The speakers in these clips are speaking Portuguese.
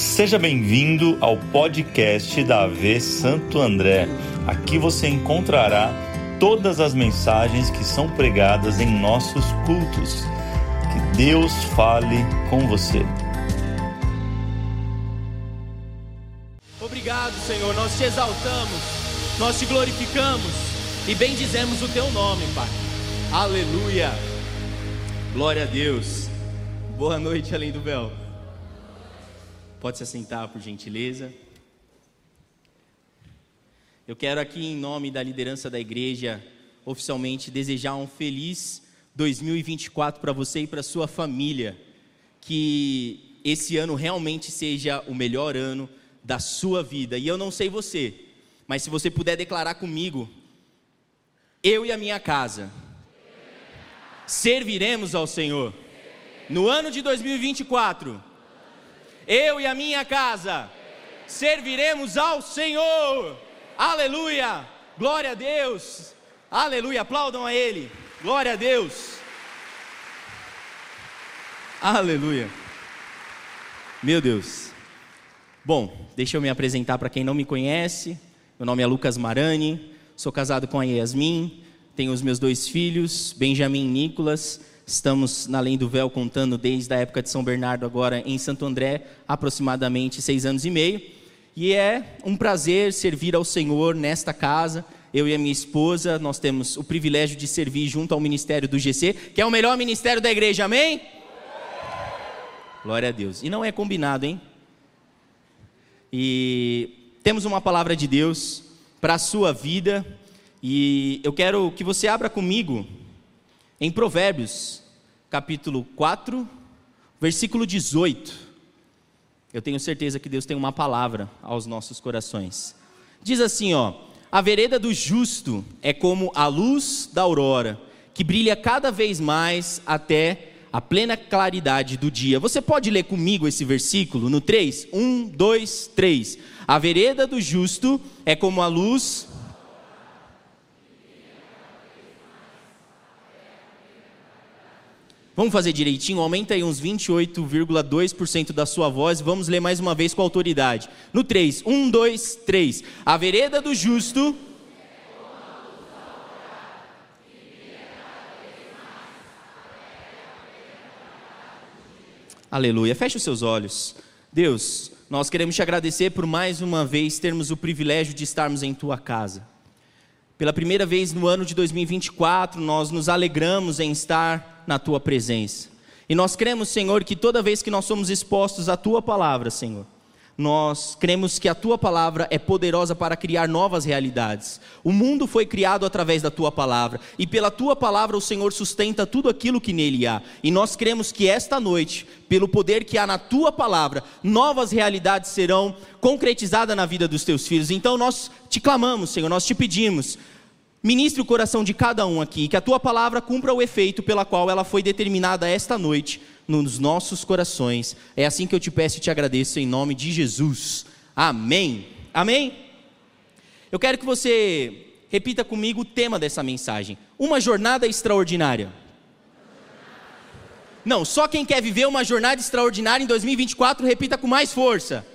Seja bem-vindo ao podcast da AV Santo André. Aqui você encontrará todas as mensagens que são pregadas em nossos cultos. Que Deus fale com você. Obrigado, Senhor. Nós te exaltamos, nós te glorificamos e bendizemos o teu nome, Pai. Aleluia. Glória a Deus. Boa noite, além do véu. Pode se assentar, por gentileza. Eu quero aqui, em nome da liderança da igreja, oficialmente desejar um feliz 2024 para você e para sua família. Que esse ano realmente seja o melhor ano da sua vida. E eu não sei você, mas se você puder declarar comigo, eu e a minha casa serviremos ao Senhor. No ano de 2024 eu e a minha casa serviremos ao Senhor. Aleluia! Glória a Deus! Aleluia! Aplaudam a Ele. Glória a Deus! Aleluia! Meu Deus. Bom, deixa eu me apresentar para quem não me conhece. Meu nome é Lucas Marani, sou casado com a Yasmin, tenho os meus dois filhos, Benjamin e Nicolas. Estamos na Além do Véu contando desde a época de São Bernardo, agora em Santo André, aproximadamente seis anos e meio. E é um prazer servir ao Senhor nesta casa. Eu e a minha esposa, nós temos o privilégio de servir junto ao ministério do GC, que é o melhor ministério da igreja, amém? Glória a Deus. E não é combinado, hein? E temos uma palavra de Deus para a sua vida. E eu quero que você abra comigo em Provérbios, capítulo 4, versículo 18. Eu tenho certeza que Deus tem uma palavra aos nossos corações. Diz assim, ó: A vereda do justo é como a luz da aurora, que brilha cada vez mais até a plena claridade do dia. Você pode ler comigo esse versículo no 3? 1, 2, 3. A vereda do justo é como a luz Vamos fazer direitinho? Aumenta aí uns 28,2% da sua voz. Vamos ler mais uma vez com autoridade. No 3. 1, 2, 3. A vereda do justo. Aleluia. Feche os seus olhos. Deus, nós queremos te agradecer por mais uma vez termos o privilégio de estarmos em tua casa. Pela primeira vez no ano de 2024, nós nos alegramos em estar na tua presença. E nós cremos, Senhor, que toda vez que nós somos expostos à tua palavra, Senhor, nós cremos que a tua palavra é poderosa para criar novas realidades. O mundo foi criado através da tua palavra, e pela tua palavra o Senhor sustenta tudo aquilo que nele há. E nós cremos que esta noite, pelo poder que há na tua palavra, novas realidades serão concretizadas na vida dos teus filhos. Então nós te clamamos, Senhor, nós te pedimos, Ministre o coração de cada um aqui, que a tua palavra cumpra o efeito pela qual ela foi determinada esta noite nos nossos corações. É assim que eu te peço e te agradeço em nome de Jesus. Amém. Amém. Eu quero que você repita comigo o tema dessa mensagem: uma jornada extraordinária. Não, só quem quer viver uma jornada extraordinária em 2024, repita com mais força.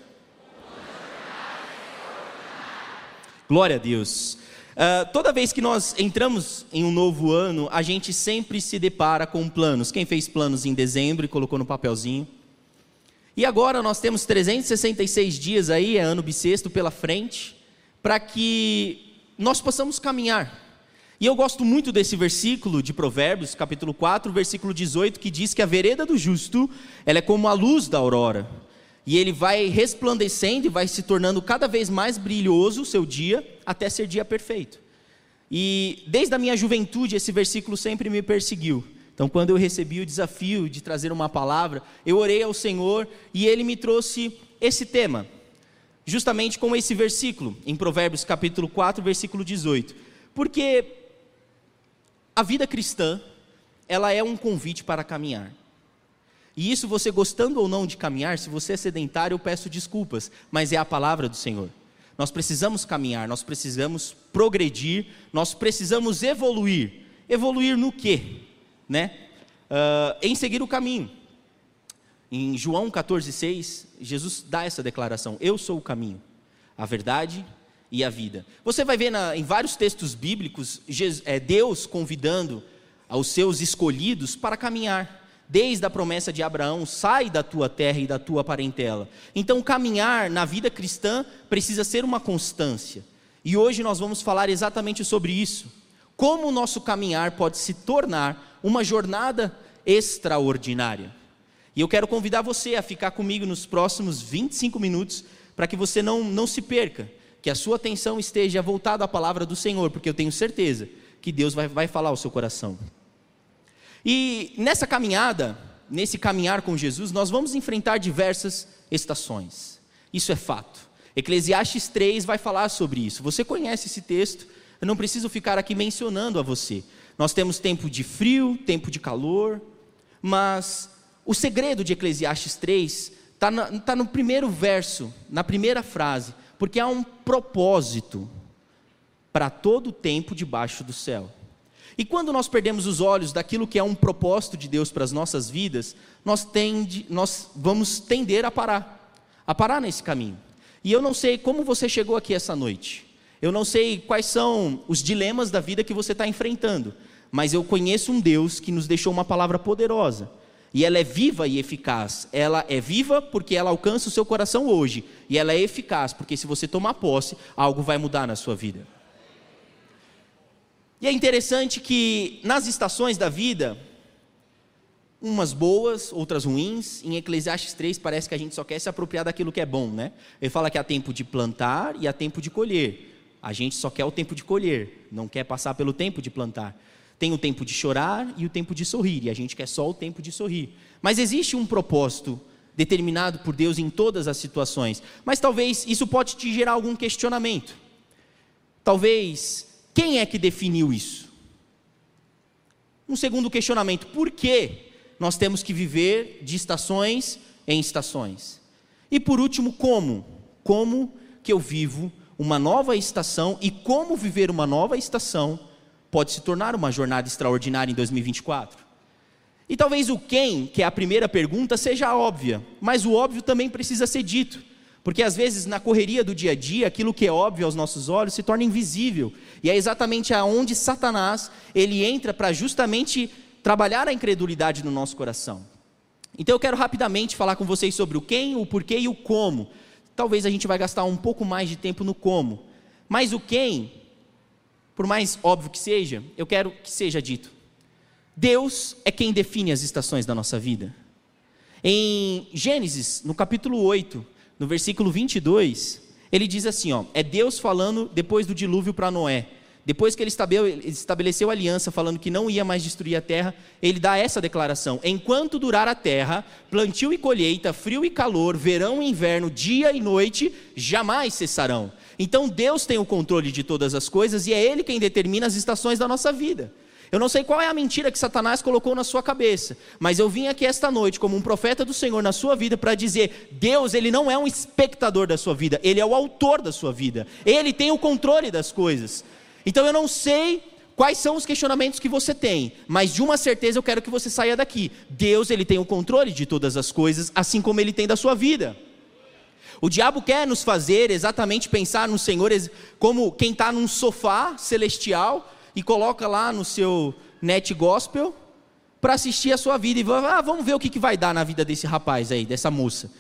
Glória a Deus. Uh, toda vez que nós entramos em um novo ano, a gente sempre se depara com planos. Quem fez planos em dezembro e colocou no papelzinho? E agora nós temos 366 dias aí, é ano bissexto pela frente, para que nós possamos caminhar. E eu gosto muito desse versículo de Provérbios, capítulo 4, versículo 18, que diz que a vereda do justo, ela é como a luz da aurora e ele vai resplandecendo e vai se tornando cada vez mais brilhoso o seu dia, até ser dia perfeito. E desde a minha juventude, esse versículo sempre me perseguiu. Então, quando eu recebi o desafio de trazer uma palavra, eu orei ao Senhor e ele me trouxe esse tema, justamente com esse versículo, em Provérbios capítulo 4, versículo 18. Porque a vida cristã, ela é um convite para caminhar. E isso você gostando ou não de caminhar, se você é sedentário, eu peço desculpas, mas é a palavra do Senhor. Nós precisamos caminhar, nós precisamos progredir, nós precisamos evoluir. Evoluir no quê? Né? Uh, em seguir o caminho. Em João 14,6, Jesus dá essa declaração: Eu sou o caminho, a verdade e a vida. Você vai ver na, em vários textos bíblicos Jesus, é, Deus convidando aos seus escolhidos para caminhar. Desde a promessa de Abraão, sai da tua terra e da tua parentela. Então, caminhar na vida cristã precisa ser uma constância. E hoje nós vamos falar exatamente sobre isso. Como o nosso caminhar pode se tornar uma jornada extraordinária. E eu quero convidar você a ficar comigo nos próximos 25 minutos, para que você não, não se perca, que a sua atenção esteja voltada à palavra do Senhor, porque eu tenho certeza que Deus vai, vai falar ao seu coração. E nessa caminhada, nesse caminhar com Jesus, nós vamos enfrentar diversas estações. Isso é fato. Eclesiastes 3 vai falar sobre isso. Você conhece esse texto, eu não preciso ficar aqui mencionando a você. Nós temos tempo de frio, tempo de calor, mas o segredo de Eclesiastes 3 está tá no primeiro verso, na primeira frase, porque há um propósito para todo o tempo debaixo do céu. E quando nós perdemos os olhos daquilo que é um propósito de Deus para as nossas vidas, nós, tende, nós vamos tender a parar, a parar nesse caminho. E eu não sei como você chegou aqui essa noite. Eu não sei quais são os dilemas da vida que você está enfrentando. Mas eu conheço um Deus que nos deixou uma palavra poderosa. E ela é viva e eficaz. Ela é viva porque ela alcança o seu coração hoje. E ela é eficaz porque se você tomar posse, algo vai mudar na sua vida. E é interessante que nas estações da vida, umas boas, outras ruins. Em Eclesiastes 3 parece que a gente só quer se apropriar daquilo que é bom, né? Ele fala que há tempo de plantar e há tempo de colher. A gente só quer o tempo de colher, não quer passar pelo tempo de plantar. Tem o tempo de chorar e o tempo de sorrir, e a gente quer só o tempo de sorrir. Mas existe um propósito determinado por Deus em todas as situações. Mas talvez isso pode te gerar algum questionamento. Talvez, quem é que definiu isso? Um segundo questionamento, por que nós temos que viver de estações em estações. E por último, como? Como que eu vivo uma nova estação e como viver uma nova estação pode se tornar uma jornada extraordinária em 2024? E talvez o quem, que é a primeira pergunta, seja óbvia, mas o óbvio também precisa ser dito. Porque às vezes na correria do dia a dia, aquilo que é óbvio aos nossos olhos se torna invisível. E é exatamente aonde Satanás, ele entra para justamente trabalhar a incredulidade no nosso coração. Então eu quero rapidamente falar com vocês sobre o quem, o porquê e o como. Talvez a gente vai gastar um pouco mais de tempo no como. Mas o quem, por mais óbvio que seja, eu quero que seja dito. Deus é quem define as estações da nossa vida. Em Gênesis, no capítulo 8, no versículo 22, ele diz assim, ó, é Deus falando depois do dilúvio para Noé. Depois que ele estabeleceu aliança falando que não ia mais destruir a terra, ele dá essa declaração: Enquanto durar a terra, plantio e colheita, frio e calor, verão e inverno, dia e noite, jamais cessarão. Então Deus tem o controle de todas as coisas e é Ele quem determina as estações da nossa vida. Eu não sei qual é a mentira que Satanás colocou na sua cabeça, mas eu vim aqui esta noite como um profeta do Senhor na sua vida para dizer: Deus, ele não é um espectador da sua vida, ele é o autor da sua vida. Ele tem o controle das coisas. Então eu não sei quais são os questionamentos que você tem, mas de uma certeza eu quero que você saia daqui. Deus, ele tem o controle de todas as coisas, assim como ele tem da sua vida. O diabo quer nos fazer exatamente pensar no Senhor como quem está num sofá celestial e coloca lá no seu net gospel para assistir a sua vida e ah, vamos ver o que, que vai dar na vida desse rapaz aí, dessa moça.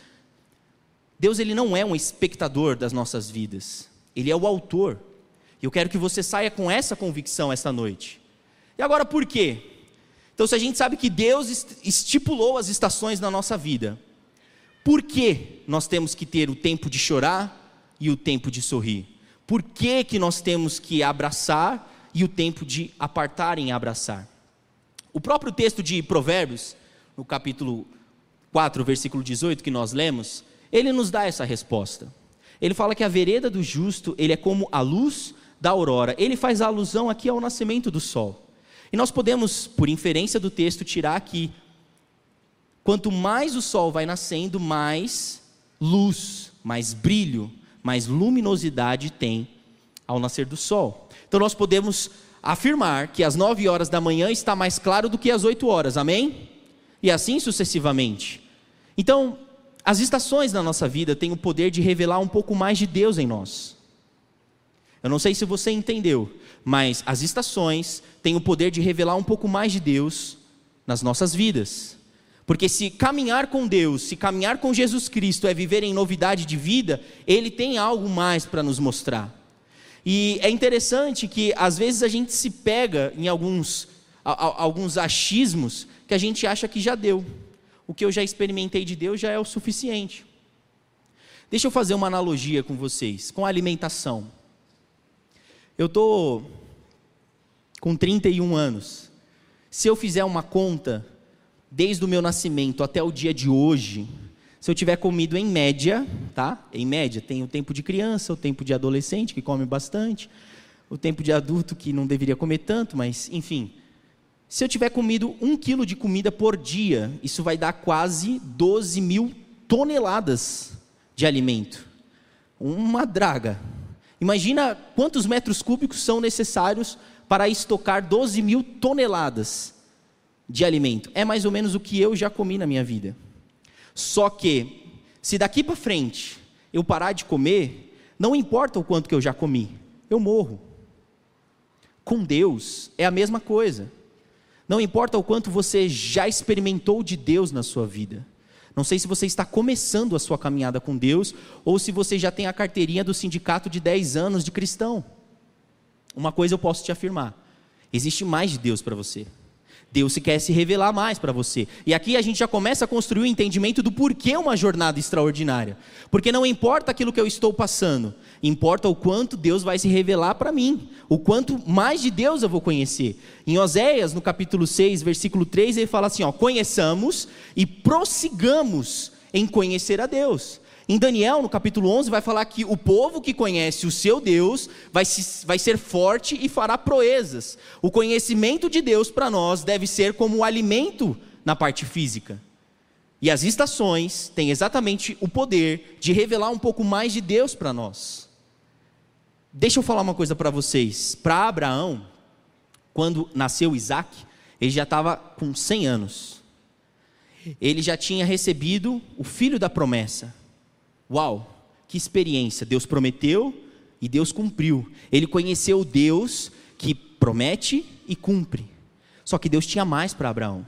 Deus ele não é um espectador das nossas vidas, ele é o autor. E eu quero que você saia com essa convicção esta noite. E agora por quê? Então, se a gente sabe que Deus estipulou as estações na nossa vida, por que nós temos que ter o tempo de chorar e o tempo de sorrir? Por que, que nós temos que abraçar e o tempo de apartar em abraçar? O próprio texto de Provérbios, no capítulo 4, versículo 18, que nós lemos, ele nos dá essa resposta. Ele fala que a vereda do justo, ele é como a luz da aurora. Ele faz alusão aqui ao nascimento do sol. E nós podemos, por inferência do texto, tirar que quanto mais o sol vai nascendo, mais luz, mais brilho, mais luminosidade tem ao nascer do sol. Então nós podemos afirmar que às 9 horas da manhã está mais claro do que às 8 horas, amém? E assim sucessivamente. Então, as estações na nossa vida têm o poder de revelar um pouco mais de Deus em nós. Eu não sei se você entendeu, mas as estações têm o poder de revelar um pouco mais de Deus nas nossas vidas. Porque se caminhar com Deus, se caminhar com Jesus Cristo é viver em novidade de vida, Ele tem algo mais para nos mostrar. E é interessante que às vezes a gente se pega em alguns, alguns achismos que a gente acha que já deu. O que eu já experimentei de Deus já é o suficiente. Deixa eu fazer uma analogia com vocês, com a alimentação. Eu estou com 31 anos. Se eu fizer uma conta desde o meu nascimento até o dia de hoje, se eu tiver comido em média, tá? Em média, tem o tempo de criança, o tempo de adolescente, que come bastante, o tempo de adulto, que não deveria comer tanto, mas, enfim. Se eu tiver comido um quilo de comida por dia, isso vai dar quase 12 mil toneladas de alimento. Uma draga. Imagina quantos metros cúbicos são necessários para estocar 12 mil toneladas de alimento. É mais ou menos o que eu já comi na minha vida. Só que, se daqui para frente eu parar de comer, não importa o quanto que eu já comi, eu morro. Com Deus é a mesma coisa. Não importa o quanto você já experimentou de Deus na sua vida. Não sei se você está começando a sua caminhada com Deus ou se você já tem a carteirinha do sindicato de 10 anos de cristão. Uma coisa eu posso te afirmar: existe mais de Deus para você. Deus se quer se revelar mais para você. E aqui a gente já começa a construir o entendimento do porquê uma jornada extraordinária. Porque não importa aquilo que eu estou passando, importa o quanto Deus vai se revelar para mim, o quanto mais de Deus eu vou conhecer. Em Oséias, no capítulo 6, versículo 3, ele fala assim: ó, conheçamos e prossigamos em conhecer a Deus. Em Daniel, no capítulo 11, vai falar que o povo que conhece o seu Deus vai, se, vai ser forte e fará proezas. O conhecimento de Deus para nós deve ser como o alimento na parte física. E as estações têm exatamente o poder de revelar um pouco mais de Deus para nós. Deixa eu falar uma coisa para vocês. Para Abraão, quando nasceu Isaac, ele já estava com 100 anos. Ele já tinha recebido o filho da promessa. Uau, que experiência! Deus prometeu e Deus cumpriu. Ele conheceu Deus que promete e cumpre. Só que Deus tinha mais para Abraão.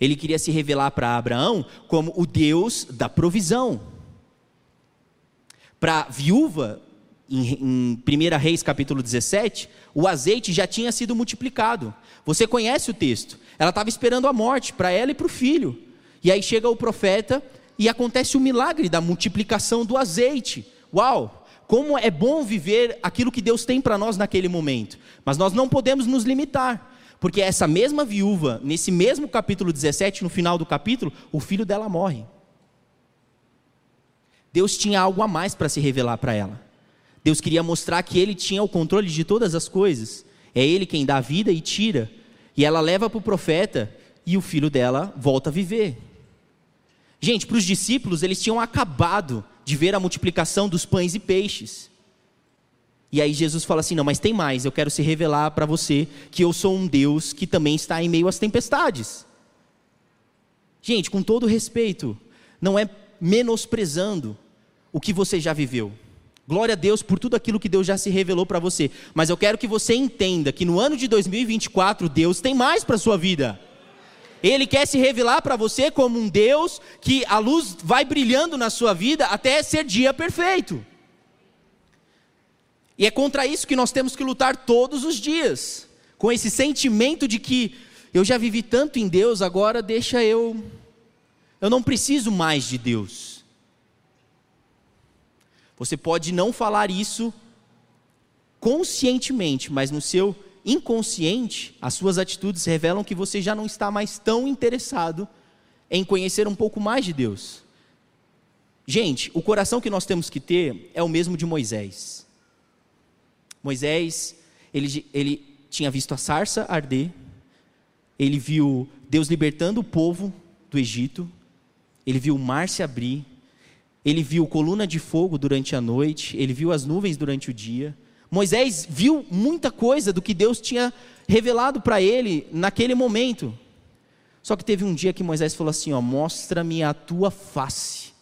Ele queria se revelar para Abraão como o Deus da provisão. Para a viúva, em, em 1 Reis capítulo 17, o azeite já tinha sido multiplicado. Você conhece o texto. Ela estava esperando a morte para ela e para o filho. E aí chega o profeta e acontece o milagre da multiplicação do azeite. Uau! Como é bom viver aquilo que Deus tem para nós naquele momento. Mas nós não podemos nos limitar, porque essa mesma viúva, nesse mesmo capítulo 17, no final do capítulo, o filho dela morre. Deus tinha algo a mais para se revelar para ela. Deus queria mostrar que ele tinha o controle de todas as coisas. É ele quem dá vida e tira. E ela leva para o profeta e o filho dela volta a viver. Gente, para os discípulos, eles tinham acabado de ver a multiplicação dos pães e peixes. E aí Jesus fala assim: não, mas tem mais, eu quero se revelar para você que eu sou um Deus que também está em meio às tempestades. Gente, com todo respeito, não é menosprezando o que você já viveu. Glória a Deus por tudo aquilo que Deus já se revelou para você. Mas eu quero que você entenda que no ano de 2024, Deus tem mais para a sua vida. Ele quer se revelar para você como um Deus que a luz vai brilhando na sua vida até ser dia perfeito. E é contra isso que nós temos que lutar todos os dias, com esse sentimento de que eu já vivi tanto em Deus, agora deixa eu. Eu não preciso mais de Deus. Você pode não falar isso conscientemente, mas no seu inconsciente, as suas atitudes revelam que você já não está mais tão interessado em conhecer um pouco mais de Deus. Gente, o coração que nós temos que ter é o mesmo de Moisés. Moisés, ele, ele tinha visto a sarça arder, ele viu Deus libertando o povo do Egito, ele viu o mar se abrir, ele viu coluna de fogo durante a noite, ele viu as nuvens durante o dia, Moisés viu muita coisa do que Deus tinha revelado para ele naquele momento. Só que teve um dia que Moisés falou assim: ó, mostra-me a tua face.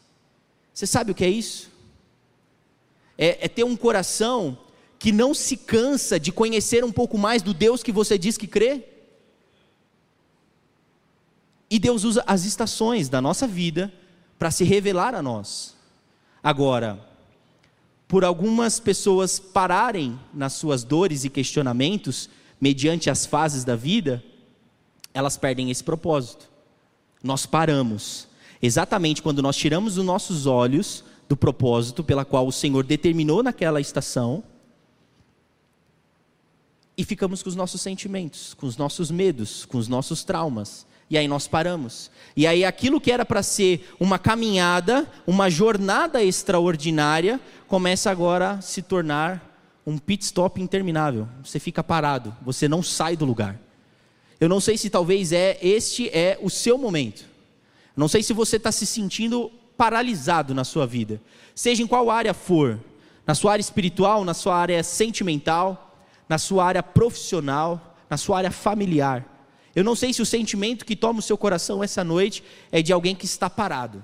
Você sabe o que é isso? É, é ter um coração que não se cansa de conhecer um pouco mais do Deus que você diz que crê. E Deus usa as estações da nossa vida para se revelar a nós. Agora, por algumas pessoas pararem nas suas dores e questionamentos, mediante as fases da vida, elas perdem esse propósito. Nós paramos. Exatamente quando nós tiramos os nossos olhos do propósito pela qual o Senhor determinou naquela estação e ficamos com os nossos sentimentos, com os nossos medos, com os nossos traumas. E aí nós paramos. E aí aquilo que era para ser uma caminhada, uma jornada extraordinária, começa agora a se tornar um pit stop interminável. Você fica parado, você não sai do lugar. Eu não sei se talvez é este é o seu momento. Não sei se você está se sentindo paralisado na sua vida, seja em qual área for, na sua área espiritual, na sua área sentimental, na sua área profissional, na sua área familiar. Eu não sei se o sentimento que toma o seu coração essa noite é de alguém que está parado,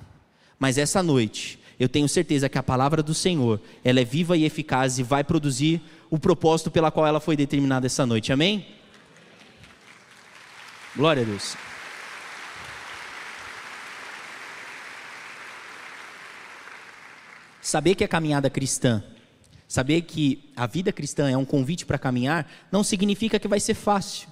mas essa noite eu tenho certeza que a palavra do Senhor ela é viva e eficaz e vai produzir o propósito pela qual ela foi determinada essa noite. Amém? Glória a Deus. Saber que a caminhada cristã, saber que a vida cristã é um convite para caminhar, não significa que vai ser fácil.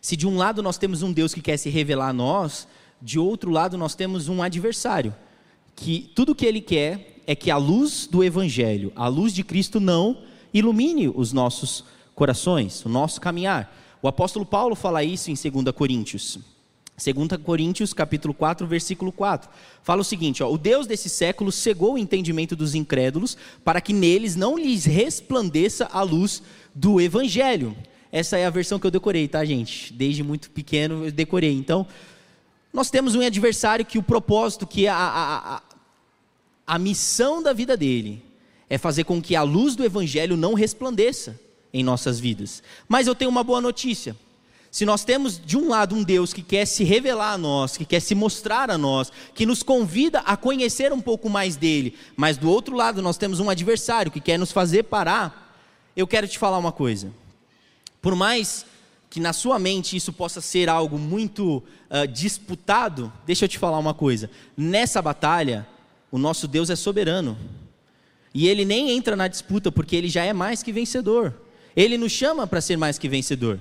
Se de um lado nós temos um Deus que quer se revelar a nós, de outro lado nós temos um adversário, que tudo que ele quer é que a luz do Evangelho, a luz de Cristo, não ilumine os nossos corações, o nosso caminhar. O apóstolo Paulo fala isso em 2 Coríntios. 2 Coríntios, capítulo 4, versículo 4. Fala o seguinte, ó, o Deus desse século cegou o entendimento dos incrédulos para que neles não lhes resplandeça a luz do evangelho. Essa é a versão que eu decorei, tá, gente? Desde muito pequeno eu decorei. Então, nós temos um adversário que o propósito, que a, a, a, a missão da vida dele é fazer com que a luz do evangelho não resplandeça em nossas vidas. Mas eu tenho uma boa notícia. Se nós temos de um lado um Deus que quer se revelar a nós, que quer se mostrar a nós, que nos convida a conhecer um pouco mais dele, mas do outro lado nós temos um adversário que quer nos fazer parar, eu quero te falar uma coisa. Por mais que na sua mente isso possa ser algo muito uh, disputado, deixa eu te falar uma coisa. Nessa batalha, o nosso Deus é soberano. E ele nem entra na disputa, porque ele já é mais que vencedor. Ele nos chama para ser mais que vencedor.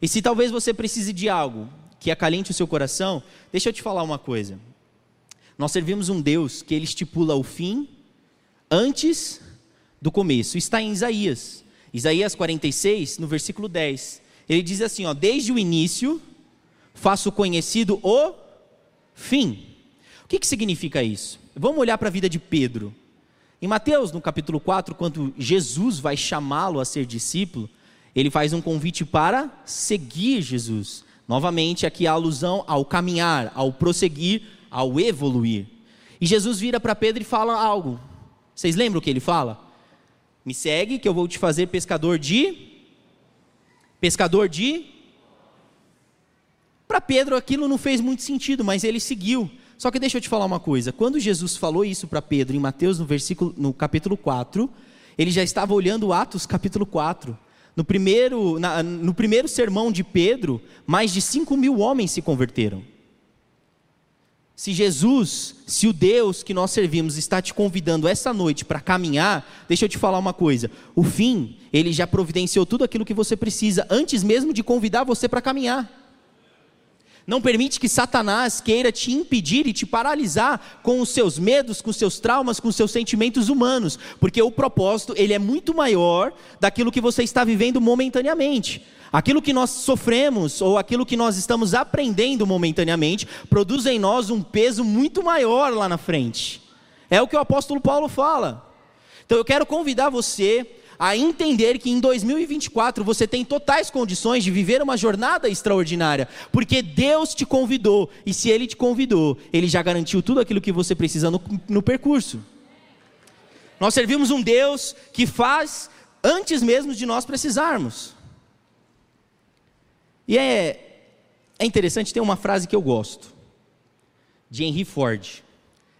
E se talvez você precise de algo que acalente o seu coração, deixa eu te falar uma coisa. Nós servimos um Deus que ele estipula o fim antes do começo. Está em Isaías. Isaías 46, no versículo 10. Ele diz assim, ó: "Desde o início faço conhecido o fim". O que que significa isso? Vamos olhar para a vida de Pedro. Em Mateus, no capítulo 4, quando Jesus vai chamá-lo a ser discípulo, ele faz um convite para seguir Jesus. Novamente, aqui a alusão ao caminhar, ao prosseguir, ao evoluir. E Jesus vira para Pedro e fala algo. Vocês lembram o que ele fala? Me segue, que eu vou te fazer pescador de. Pescador de. Para Pedro aquilo não fez muito sentido, mas ele seguiu. Só que deixa eu te falar uma coisa. Quando Jesus falou isso para Pedro em Mateus, no, versículo, no capítulo 4, ele já estava olhando Atos capítulo 4. No primeiro, na, no primeiro sermão de Pedro, mais de 5 mil homens se converteram. Se Jesus, se o Deus que nós servimos está te convidando essa noite para caminhar, deixa eu te falar uma coisa: o fim, ele já providenciou tudo aquilo que você precisa antes mesmo de convidar você para caminhar. Não permite que Satanás queira te impedir e te paralisar com os seus medos, com os seus traumas, com os seus sentimentos humanos, porque o propósito ele é muito maior daquilo que você está vivendo momentaneamente. Aquilo que nós sofremos ou aquilo que nós estamos aprendendo momentaneamente produz em nós um peso muito maior lá na frente. É o que o apóstolo Paulo fala. Então eu quero convidar você a entender que em 2024 você tem totais condições de viver uma jornada extraordinária, porque Deus te convidou, e se Ele te convidou, Ele já garantiu tudo aquilo que você precisa no, no percurso. Nós servimos um Deus que faz antes mesmo de nós precisarmos. E é é interessante, tem uma frase que eu gosto, de Henry Ford.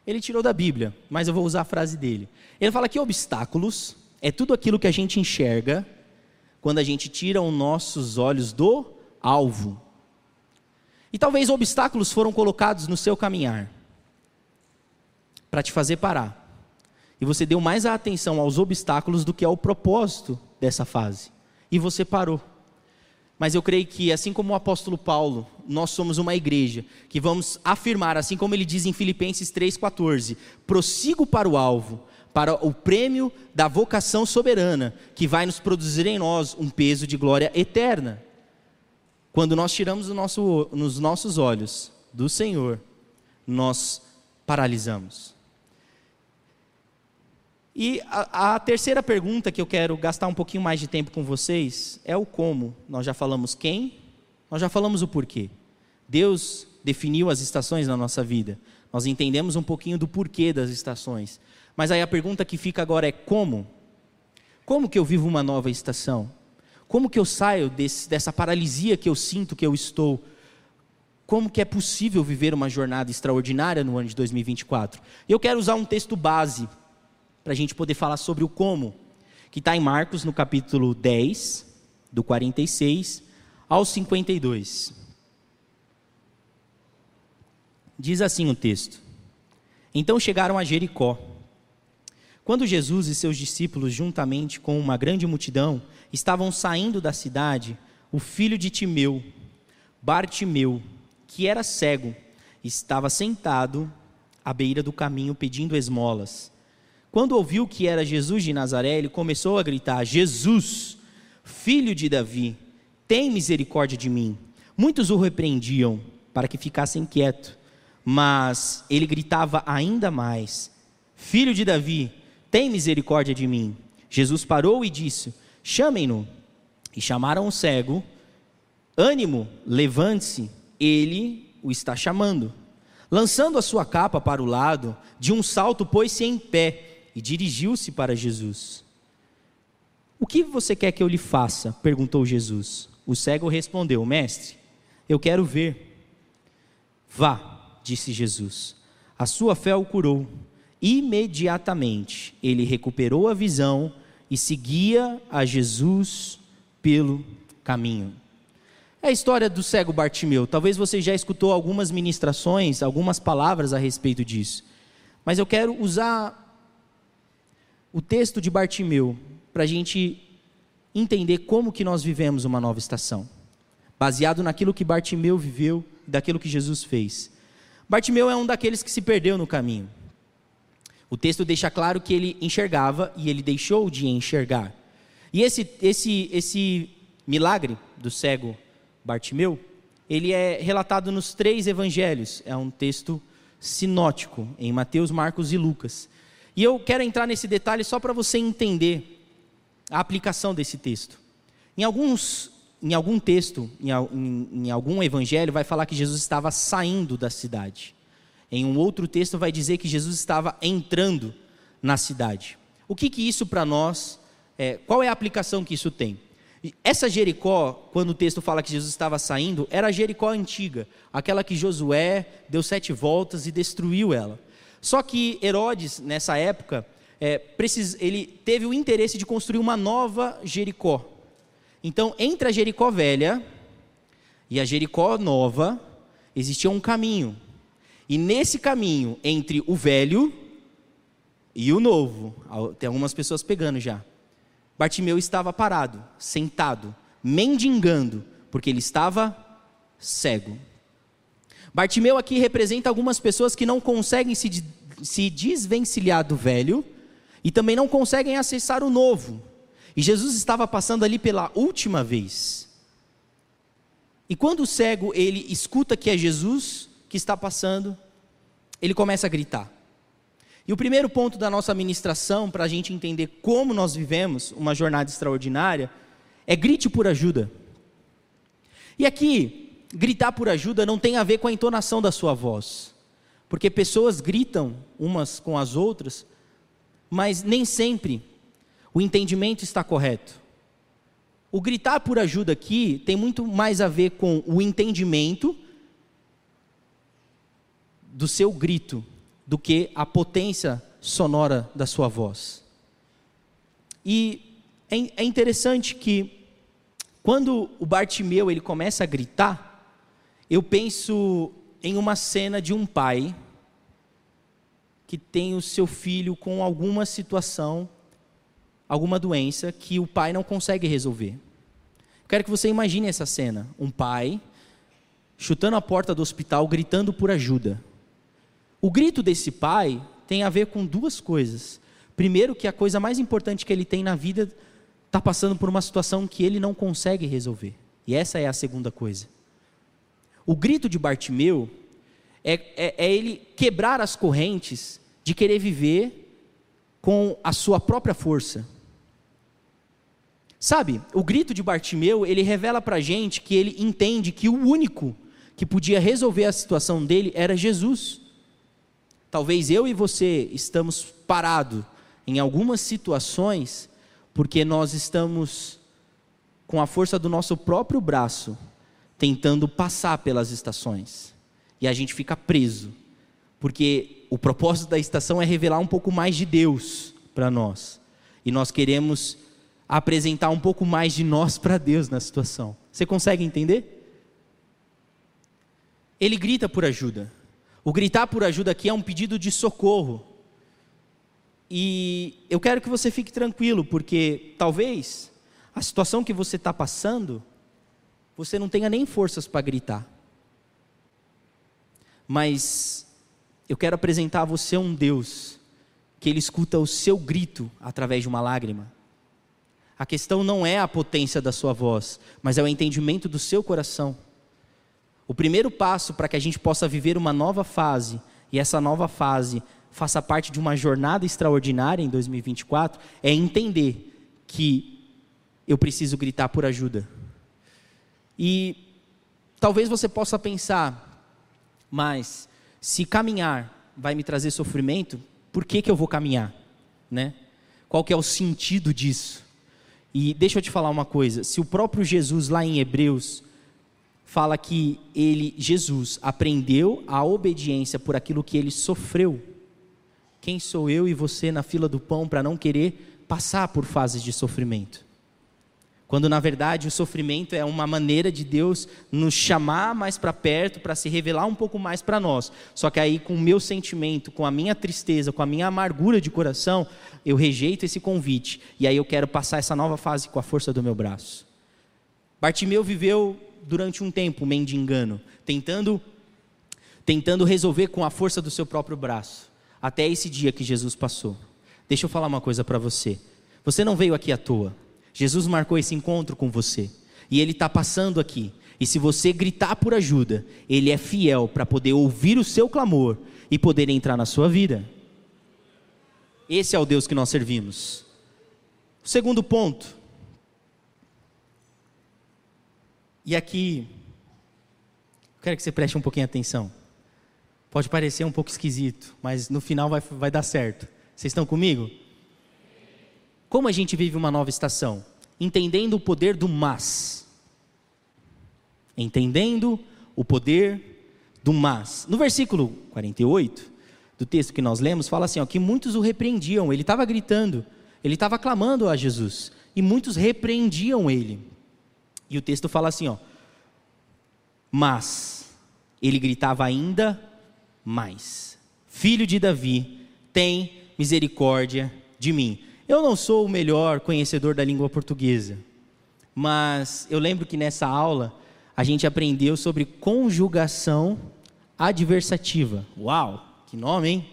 Ele tirou da Bíblia, mas eu vou usar a frase dele. Ele fala que obstáculos é tudo aquilo que a gente enxerga quando a gente tira os nossos olhos do alvo. E talvez obstáculos foram colocados no seu caminhar para te fazer parar. E você deu mais atenção aos obstáculos do que ao propósito dessa fase. E você parou. Mas eu creio que, assim como o apóstolo Paulo, nós somos uma igreja que vamos afirmar, assim como ele diz em Filipenses 3,14: prossigo para o alvo, para o prêmio da vocação soberana, que vai nos produzir em nós um peso de glória eterna. Quando nós tiramos nosso, nos nossos olhos do Senhor, nós paralisamos. E a, a, terceira pergunta que eu quero gastar um pouquinho mais de tempo com vocês é o como. Nós já falamos quem, nós já falamos o porquê. Deus definiu as estações na nossa vida. Nós entendemos um pouquinho do porquê das estações. Mas aí a pergunta que fica agora é como? Como que eu vivo uma nova estação? Como que eu saio desse, dessa paralisia que eu sinto que eu estou? Como que é possível viver uma jornada extraordinária no ano de 2024? Eu quero usar um texto base para a gente poder falar sobre o como, que está em Marcos, no capítulo 10, do 46 ao 52. Diz assim o texto: Então chegaram a Jericó. Quando Jesus e seus discípulos, juntamente com uma grande multidão, estavam saindo da cidade, o filho de Timeu, Bartimeu, que era cego, estava sentado à beira do caminho pedindo esmolas. Quando ouviu que era Jesus de Nazaré, ele começou a gritar: Jesus, filho de Davi, tem misericórdia de mim. Muitos o repreendiam para que ficasse quieto, mas ele gritava ainda mais: Filho de Davi, tem misericórdia de mim. Jesus parou e disse: Chamem-no. E chamaram o cego: Ânimo, levante-se, ele o está chamando. Lançando a sua capa para o lado, de um salto pôs-se em pé e dirigiu-se para Jesus. O que você quer que eu lhe faça? perguntou Jesus. O cego respondeu: Mestre, eu quero ver. Vá, disse Jesus. A sua fé o curou. Imediatamente ele recuperou a visão e seguia a Jesus pelo caminho. É a história do cego Bartimeu. Talvez você já escutou algumas ministrações, algumas palavras a respeito disso. Mas eu quero usar o texto de Bartimeu para a gente entender como que nós vivemos uma nova estação, baseado naquilo que Bartimeu viveu, daquilo que Jesus fez. Bartimeu é um daqueles que se perdeu no caminho. O texto deixa claro que ele enxergava e ele deixou de enxergar. E esse, esse, esse milagre do cego Bartimeu, ele é relatado nos três evangelhos. É um texto sinótico, em Mateus, Marcos e Lucas. E eu quero entrar nesse detalhe só para você entender a aplicação desse texto. Em, alguns, em algum texto, em, em, em algum evangelho, vai falar que Jesus estava saindo da cidade. Em um outro texto, vai dizer que Jesus estava entrando na cidade. O que, que isso para nós, é, qual é a aplicação que isso tem? Essa Jericó, quando o texto fala que Jesus estava saindo, era a Jericó antiga, aquela que Josué deu sete voltas e destruiu ela. Só que Herodes, nessa época, é, precis, ele teve o interesse de construir uma nova Jericó. Então, entre a Jericó velha e a Jericó nova, existia um caminho. E nesse caminho, entre o velho e o novo, tem algumas pessoas pegando já. Bartimeu estava parado, sentado, mendigando, porque ele estava cego. Bartimeu aqui representa algumas pessoas que não conseguem se, se desvencilhar do velho e também não conseguem acessar o novo. E Jesus estava passando ali pela última vez. E quando o cego ele escuta que é Jesus que está passando, ele começa a gritar. E o primeiro ponto da nossa ministração, para a gente entender como nós vivemos uma jornada extraordinária, é grite por ajuda. E aqui, gritar por ajuda não tem a ver com a entonação da sua voz. Porque pessoas gritam umas com as outras, mas nem sempre o entendimento está correto. O gritar por ajuda aqui tem muito mais a ver com o entendimento do seu grito do que a potência sonora da sua voz. E é, é interessante que quando o Bartimeu ele começa a gritar, eu penso em uma cena de um pai que tem o seu filho com alguma situação, alguma doença que o pai não consegue resolver. quero que você imagine essa cena: um pai chutando a porta do hospital, gritando por ajuda. O grito desse pai tem a ver com duas coisas. Primeiro, que a coisa mais importante que ele tem na vida está passando por uma situação que ele não consegue resolver. E essa é a segunda coisa. O grito de Bartimeu é, é, é ele quebrar as correntes de querer viver com a sua própria força. Sabe, o grito de Bartimeu, ele revela para a gente que ele entende que o único que podia resolver a situação dele era Jesus. Talvez eu e você estamos parados em algumas situações porque nós estamos com a força do nosso próprio braço tentando passar pelas estações. E a gente fica preso, porque o propósito da estação é revelar um pouco mais de Deus para nós. E nós queremos apresentar um pouco mais de nós para Deus na situação. Você consegue entender? Ele grita por ajuda. O gritar por ajuda aqui é um pedido de socorro. E eu quero que você fique tranquilo, porque talvez a situação que você está passando, você não tenha nem forças para gritar. Mas eu quero apresentar a você um Deus que ele escuta o seu grito através de uma lágrima. A questão não é a potência da sua voz, mas é o entendimento do seu coração. O primeiro passo para que a gente possa viver uma nova fase, e essa nova fase faça parte de uma jornada extraordinária em 2024, é entender que eu preciso gritar por ajuda. E talvez você possa pensar, mas se caminhar vai me trazer sofrimento, por que, que eu vou caminhar? Né? Qual que é o sentido disso? E deixa eu te falar uma coisa, se o próprio Jesus lá em Hebreus fala que ele, Jesus, aprendeu a obediência por aquilo que ele sofreu. Quem sou eu e você na fila do pão para não querer passar por fases de sofrimento? Quando na verdade o sofrimento é uma maneira de Deus nos chamar mais para perto, para se revelar um pouco mais para nós. Só que aí, com o meu sentimento, com a minha tristeza, com a minha amargura de coração, eu rejeito esse convite. E aí eu quero passar essa nova fase com a força do meu braço. Bartimeu viveu durante um tempo mendigando, tentando tentando resolver com a força do seu próprio braço, até esse dia que Jesus passou. Deixa eu falar uma coisa para você. Você não veio aqui à toa. Jesus marcou esse encontro com você. E ele está passando aqui. E se você gritar por ajuda, ele é fiel para poder ouvir o seu clamor e poder entrar na sua vida. Esse é o Deus que nós servimos. O segundo ponto, E aqui, quero que você preste um pouquinho atenção. Pode parecer um pouco esquisito, mas no final vai, vai dar certo. Vocês estão comigo? Como a gente vive uma nova estação? Entendendo o poder do mas. Entendendo o poder do mas. No versículo 48 do texto que nós lemos, fala assim: ó, que muitos o repreendiam. Ele estava gritando, ele estava clamando a Jesus, e muitos repreendiam ele. E o texto fala assim, ó: Mas ele gritava ainda mais: Filho de Davi, tem misericórdia de mim. Eu não sou o melhor conhecedor da língua portuguesa, mas eu lembro que nessa aula a gente aprendeu sobre conjugação adversativa. Uau, que nome, hein?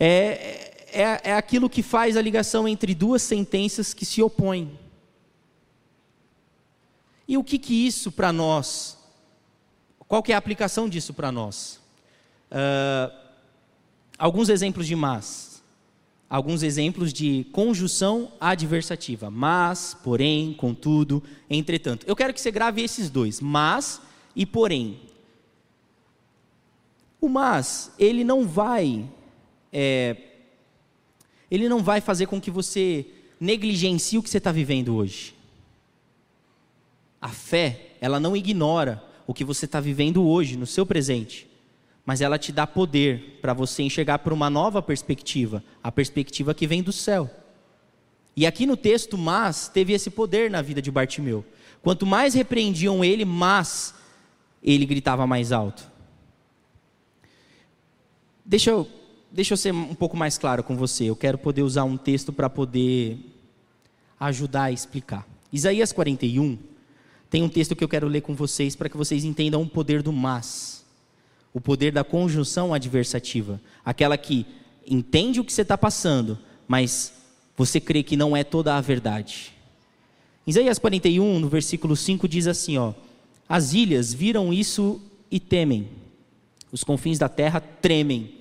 É, é, é aquilo que faz a ligação entre duas sentenças que se opõem. E o que que isso para nós? Qual que é a aplicação disso para nós? Uh, alguns exemplos de mas, alguns exemplos de conjunção adversativa. Mas, porém, contudo, entretanto. Eu quero que você grave esses dois, mas e porém. O mas, ele não vai, é, ele não vai fazer com que você negligencie o que você está vivendo hoje. A fé, ela não ignora o que você está vivendo hoje, no seu presente, mas ela te dá poder para você enxergar por uma nova perspectiva, a perspectiva que vem do céu. E aqui no texto, mas teve esse poder na vida de Bartimeu. Quanto mais repreendiam ele, mais ele gritava mais alto. Deixa eu, deixa eu ser um pouco mais claro com você. Eu quero poder usar um texto para poder ajudar a explicar. Isaías 41 tem um texto que eu quero ler com vocês para que vocês entendam o poder do mas. O poder da conjunção adversativa. Aquela que entende o que você está passando, mas você crê que não é toda a verdade. Isaías 41, no versículo 5, diz assim: ó, As ilhas viram isso e temem, os confins da terra tremem.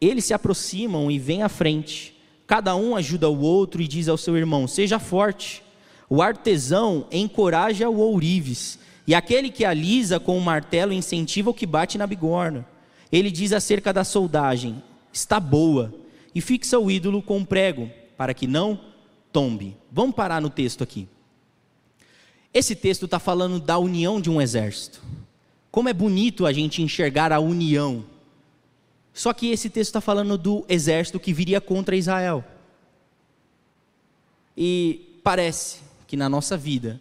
Eles se aproximam e vêm à frente. Cada um ajuda o outro e diz ao seu irmão: Seja forte. O artesão encoraja o ourives, e aquele que alisa com o martelo incentiva o que bate na bigorna. Ele diz acerca da soldagem: Está boa, e fixa o ídolo com um prego para que não tombe. Vamos parar no texto aqui. Esse texto está falando da união de um exército. Como é bonito a gente enxergar a união. Só que esse texto está falando do exército que viria contra Israel. E parece que na nossa vida,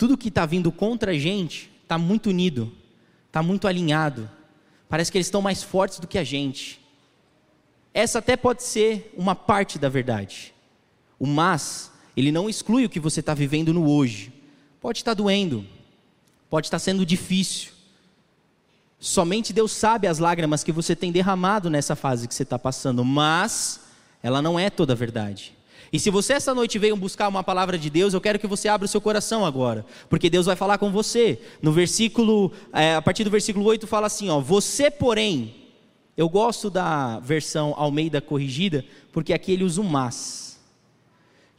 tudo que está vindo contra a gente está muito unido, está muito alinhado. Parece que eles estão mais fortes do que a gente. Essa até pode ser uma parte da verdade. O mas, ele não exclui o que você está vivendo no hoje. Pode estar doendo, pode estar sendo difícil. Somente Deus sabe as lágrimas que você tem derramado nessa fase que você está passando, mas ela não é toda a verdade. E se você essa noite veio buscar uma palavra de Deus, eu quero que você abra o seu coração agora, porque Deus vai falar com você. No versículo, é, a partir do versículo 8, fala assim: ó, Você, porém, eu gosto da versão Almeida corrigida, porque aqui ele usa um mas.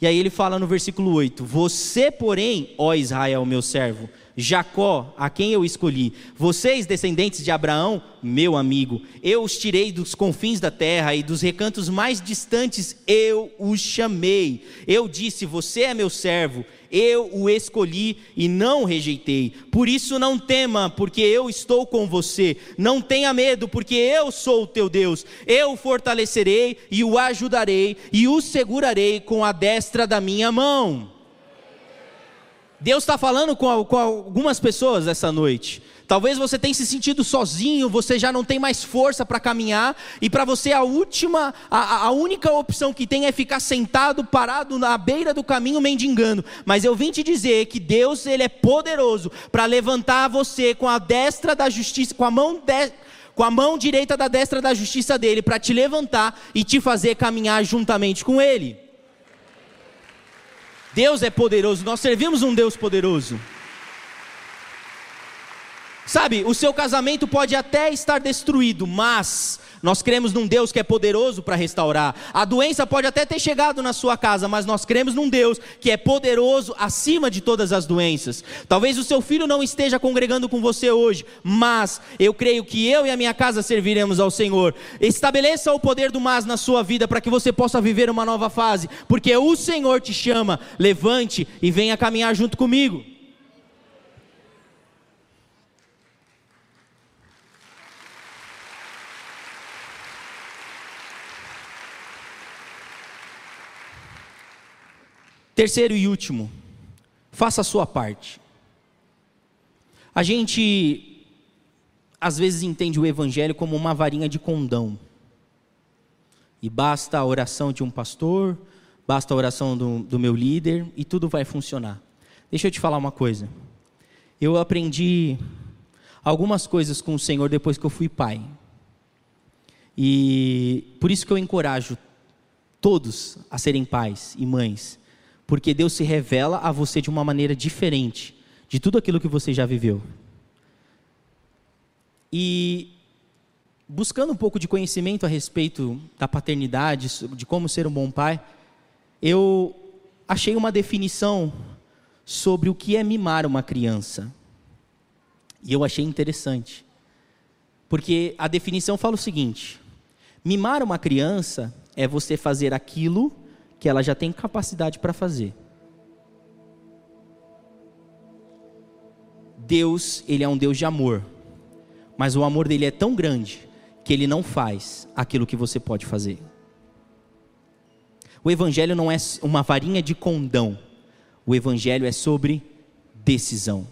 E aí ele fala no versículo 8: Você, porém, ó Israel, meu servo, Jacó, a quem eu escolhi, vocês, descendentes de Abraão, meu amigo, eu os tirei dos confins da terra e dos recantos mais distantes, eu os chamei. Eu disse: Você é meu servo, eu o escolhi e não rejeitei. Por isso não tema, porque eu estou com você. Não tenha medo, porque eu sou o teu Deus. Eu o fortalecerei e o ajudarei e o segurarei com a destra da minha mão. Deus está falando com, com algumas pessoas essa noite. Talvez você tenha se sentido sozinho, você já não tem mais força para caminhar, e para você a última, a, a, única opção que tem é ficar sentado, parado na beira do caminho mendigando. Mas eu vim te dizer que Deus ele é poderoso para levantar você com a destra da justiça, com a mão de, com a mão direita da destra da justiça dele, para te levantar e te fazer caminhar juntamente com ele. Deus é poderoso, nós servimos um Deus poderoso. Sabe, o seu casamento pode até estar destruído, mas nós cremos num Deus que é poderoso para restaurar. A doença pode até ter chegado na sua casa, mas nós cremos num Deus que é poderoso acima de todas as doenças. Talvez o seu filho não esteja congregando com você hoje, mas eu creio que eu e a minha casa serviremos ao Senhor. Estabeleça o poder do mas na sua vida para que você possa viver uma nova fase, porque o Senhor te chama. Levante e venha caminhar junto comigo. Terceiro e último, faça a sua parte. A gente, às vezes, entende o Evangelho como uma varinha de condão. E basta a oração de um pastor, basta a oração do, do meu líder e tudo vai funcionar. Deixa eu te falar uma coisa. Eu aprendi algumas coisas com o Senhor depois que eu fui pai. E por isso que eu encorajo todos a serem pais e mães porque Deus se revela a você de uma maneira diferente de tudo aquilo que você já viveu. E buscando um pouco de conhecimento a respeito da paternidade, de como ser um bom pai, eu achei uma definição sobre o que é mimar uma criança. E eu achei interessante. Porque a definição fala o seguinte: mimar uma criança é você fazer aquilo que ela já tem capacidade para fazer. Deus, ele é um Deus de amor. Mas o amor dele é tão grande que ele não faz aquilo que você pode fazer. O evangelho não é uma varinha de condão. O evangelho é sobre decisão,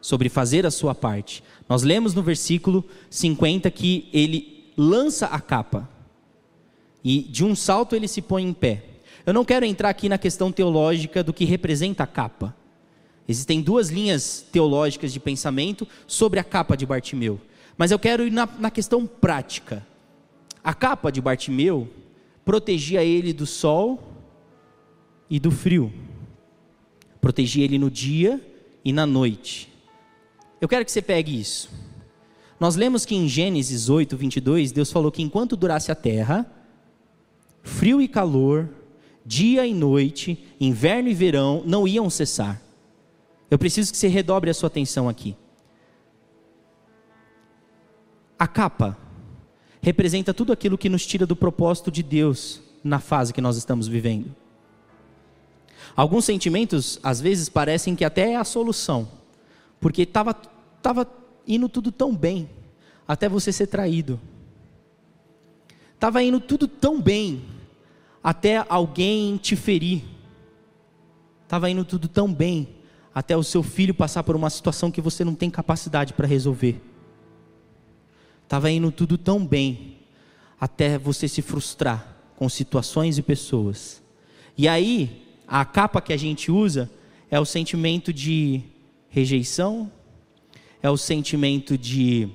sobre fazer a sua parte. Nós lemos no versículo 50 que ele lança a capa e de um salto ele se põe em pé. Eu não quero entrar aqui na questão teológica do que representa a capa. Existem duas linhas teológicas de pensamento sobre a capa de Bartimeu. Mas eu quero ir na, na questão prática. A capa de Bartimeu protegia ele do sol e do frio. Protegia ele no dia e na noite. Eu quero que você pegue isso. Nós lemos que em Gênesis 8, 22, Deus falou que enquanto durasse a terra, frio e calor, dia e noite, inverno e verão não iam cessar. Eu preciso que você redobre a sua atenção aqui. A capa representa tudo aquilo que nos tira do propósito de Deus na fase que nós estamos vivendo. Alguns sentimentos, às vezes, parecem que até é a solução, porque estava tava indo tudo tão bem, até você ser traído. Estava indo tudo tão bem, até alguém te ferir. Estava indo tudo tão bem, até o seu filho passar por uma situação que você não tem capacidade para resolver. Estava indo tudo tão bem, até você se frustrar com situações e pessoas. E aí, a capa que a gente usa é o sentimento de rejeição, é o sentimento de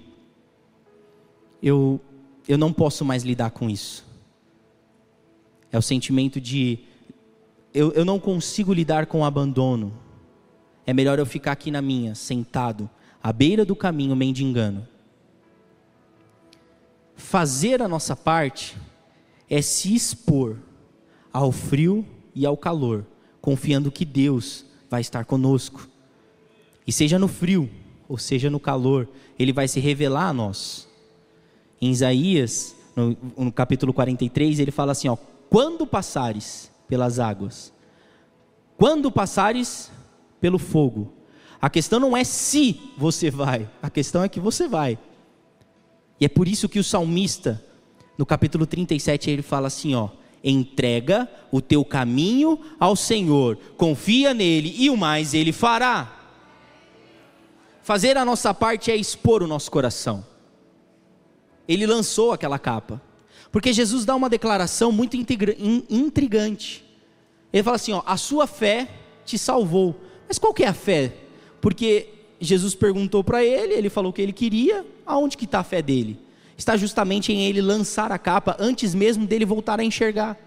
eu, eu não posso mais lidar com isso. É o sentimento de eu, eu não consigo lidar com o abandono. É melhor eu ficar aqui na minha, sentado, à beira do caminho, mendigando. Fazer a nossa parte é se expor ao frio e ao calor, confiando que Deus vai estar conosco. E seja no frio, ou seja no calor, Ele vai se revelar a nós. Em Isaías, no, no capítulo 43, ele fala assim: ó, quando passares pelas águas, quando passares pelo fogo. A questão não é se você vai, a questão é que você vai. E é por isso que o salmista, no capítulo 37, ele fala assim: ó, entrega o teu caminho ao Senhor, confia nele e o mais ele fará. Fazer a nossa parte é expor o nosso coração. Ele lançou aquela capa. Porque Jesus dá uma declaração muito intrigante. Ele fala assim: ó, a sua fé te salvou. Mas qual que é a fé? Porque Jesus perguntou para ele, ele falou que ele queria, aonde que está a fé dele? Está justamente em ele lançar a capa antes mesmo dele voltar a enxergar.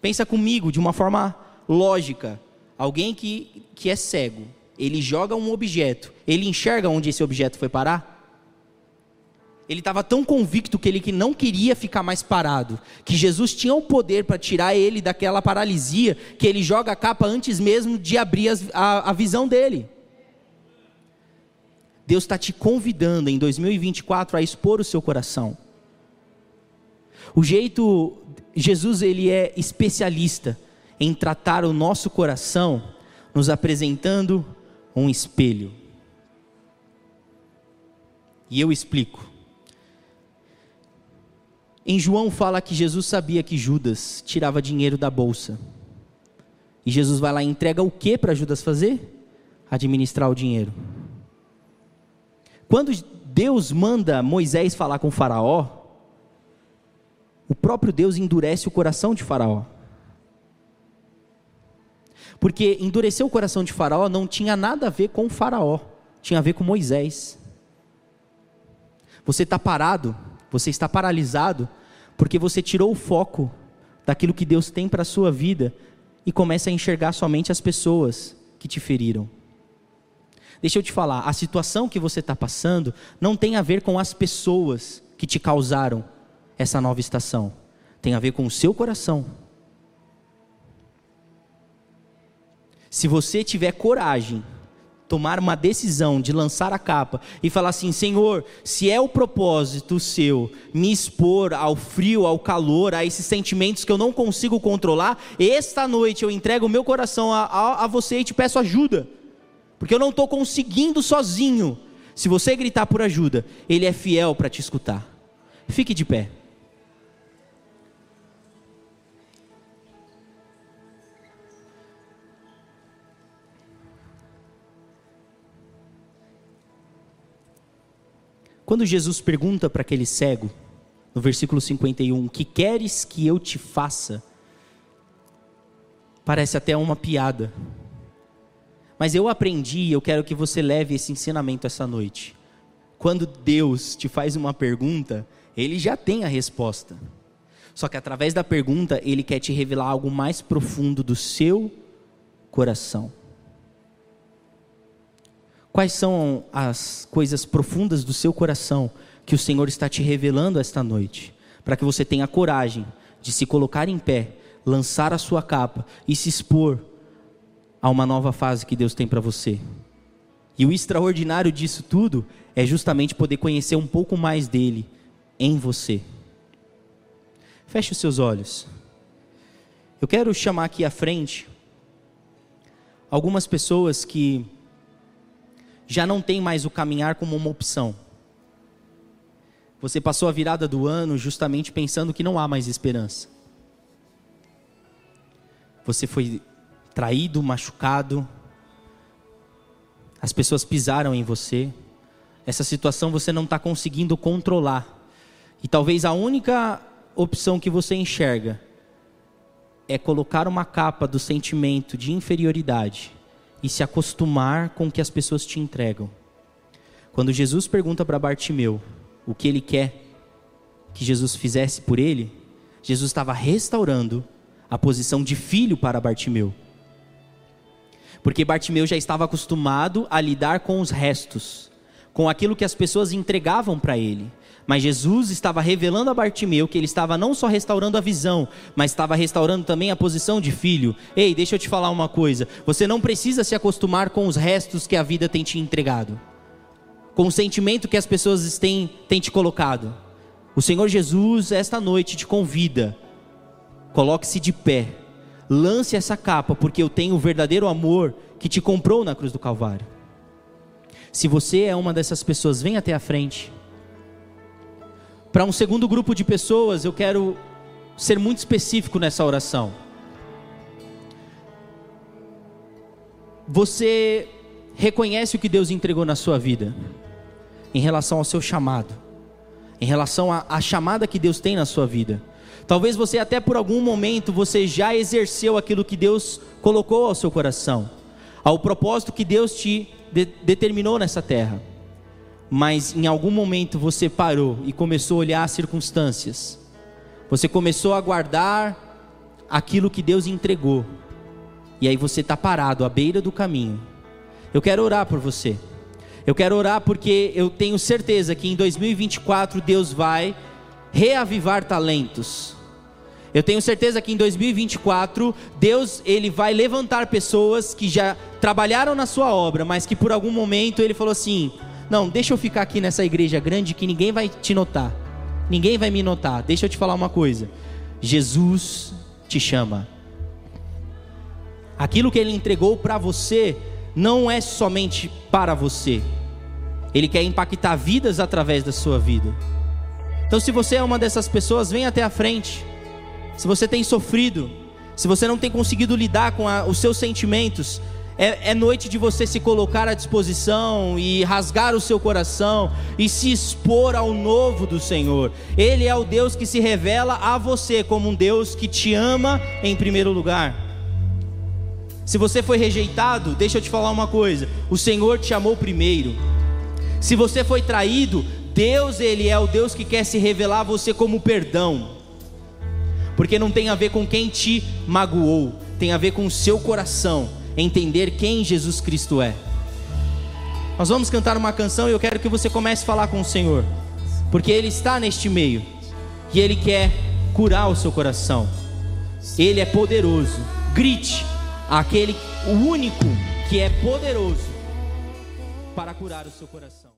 Pensa comigo de uma forma lógica. Alguém que, que é cego, ele joga um objeto, ele enxerga onde esse objeto foi parar? Ele estava tão convicto que ele que não queria ficar mais parado, que Jesus tinha o poder para tirar ele daquela paralisia, que ele joga a capa antes mesmo de abrir a, a visão dele. Deus está te convidando em 2024 a expor o seu coração. O jeito, Jesus ele é especialista em tratar o nosso coração, nos apresentando um espelho. E eu explico. Em João fala que Jesus sabia que Judas tirava dinheiro da bolsa. E Jesus vai lá e entrega o que para Judas fazer? Administrar o dinheiro. Quando Deus manda Moisés falar com Faraó, o próprio Deus endurece o coração de Faraó. Porque endurecer o coração de Faraó não tinha nada a ver com Faraó, tinha a ver com Moisés. Você está parado, você está paralisado porque você tirou o foco daquilo que Deus tem para a sua vida e começa a enxergar somente as pessoas que te feriram. Deixa eu te falar, a situação que você está passando não tem a ver com as pessoas que te causaram essa nova estação, tem a ver com o seu coração. Se você tiver coragem tomar uma decisão de lançar a capa e falar assim: Senhor, se é o propósito seu me expor ao frio, ao calor, a esses sentimentos que eu não consigo controlar, esta noite eu entrego o meu coração a, a, a você e te peço ajuda. porque eu não estou conseguindo sozinho. Se você gritar por ajuda, Ele é fiel para te escutar. Fique de pé. Quando Jesus pergunta para aquele cego, no versículo 51, que queres que eu te faça? Parece até uma piada. Mas eu aprendi e eu quero que você leve esse ensinamento essa noite. Quando Deus te faz uma pergunta, ele já tem a resposta. Só que através da pergunta, ele quer te revelar algo mais profundo do seu coração. Quais são as coisas profundas do seu coração que o Senhor está te revelando esta noite? Para que você tenha coragem de se colocar em pé, lançar a sua capa e se expor a uma nova fase que Deus tem para você. E o extraordinário disso tudo é justamente poder conhecer um pouco mais dele em você. Feche os seus olhos. Eu quero chamar aqui à frente algumas pessoas que já não tem mais o caminhar como uma opção. Você passou a virada do ano justamente pensando que não há mais esperança. Você foi traído, machucado. As pessoas pisaram em você. Essa situação você não está conseguindo controlar. E talvez a única opção que você enxerga é colocar uma capa do sentimento de inferioridade e se acostumar com o que as pessoas te entregam. Quando Jesus pergunta para Bartimeu o que ele quer que Jesus fizesse por ele, Jesus estava restaurando a posição de filho para Bartimeu. Porque Bartimeu já estava acostumado a lidar com os restos, com aquilo que as pessoas entregavam para ele. Mas Jesus estava revelando a Bartimeu que ele estava não só restaurando a visão, mas estava restaurando também a posição de filho. Ei, deixa eu te falar uma coisa: você não precisa se acostumar com os restos que a vida tem te entregado, com o sentimento que as pessoas têm, têm te colocado. O Senhor Jesus, esta noite, te convida, coloque-se de pé, lance essa capa, porque eu tenho o verdadeiro amor que te comprou na cruz do Calvário. Se você é uma dessas pessoas, vem até a frente. Para um segundo grupo de pessoas, eu quero ser muito específico nessa oração. Você reconhece o que Deus entregou na sua vida, em relação ao seu chamado, em relação à chamada que Deus tem na sua vida. Talvez você até por algum momento você já exerceu aquilo que Deus colocou ao seu coração, ao propósito que Deus te de, determinou nessa terra mas em algum momento você parou e começou a olhar as circunstâncias, você começou a guardar aquilo que Deus entregou, e aí você está parado à beira do caminho. Eu quero orar por você. Eu quero orar porque eu tenho certeza que em 2024 Deus vai reavivar talentos. Eu tenho certeza que em 2024 Deus ele vai levantar pessoas que já trabalharam na sua obra, mas que por algum momento ele falou assim: não, deixa eu ficar aqui nessa igreja grande que ninguém vai te notar. Ninguém vai me notar. Deixa eu te falar uma coisa. Jesus te chama. Aquilo que ele entregou para você não é somente para você. Ele quer impactar vidas através da sua vida. Então, se você é uma dessas pessoas, vem até a frente. Se você tem sofrido, se você não tem conseguido lidar com a, os seus sentimentos, é, é noite de você se colocar à disposição e rasgar o seu coração e se expor ao novo do Senhor. Ele é o Deus que se revela a você como um Deus que te ama em primeiro lugar. Se você foi rejeitado, deixa eu te falar uma coisa: o Senhor te amou primeiro. Se você foi traído, Deus, Ele é o Deus que quer se revelar a você como perdão, porque não tem a ver com quem te magoou, tem a ver com o seu coração entender quem Jesus Cristo é. Nós vamos cantar uma canção e eu quero que você comece a falar com o Senhor, porque Ele está neste meio e Ele quer curar o seu coração. Ele é poderoso. Grite aquele, o único que é poderoso para curar o seu coração.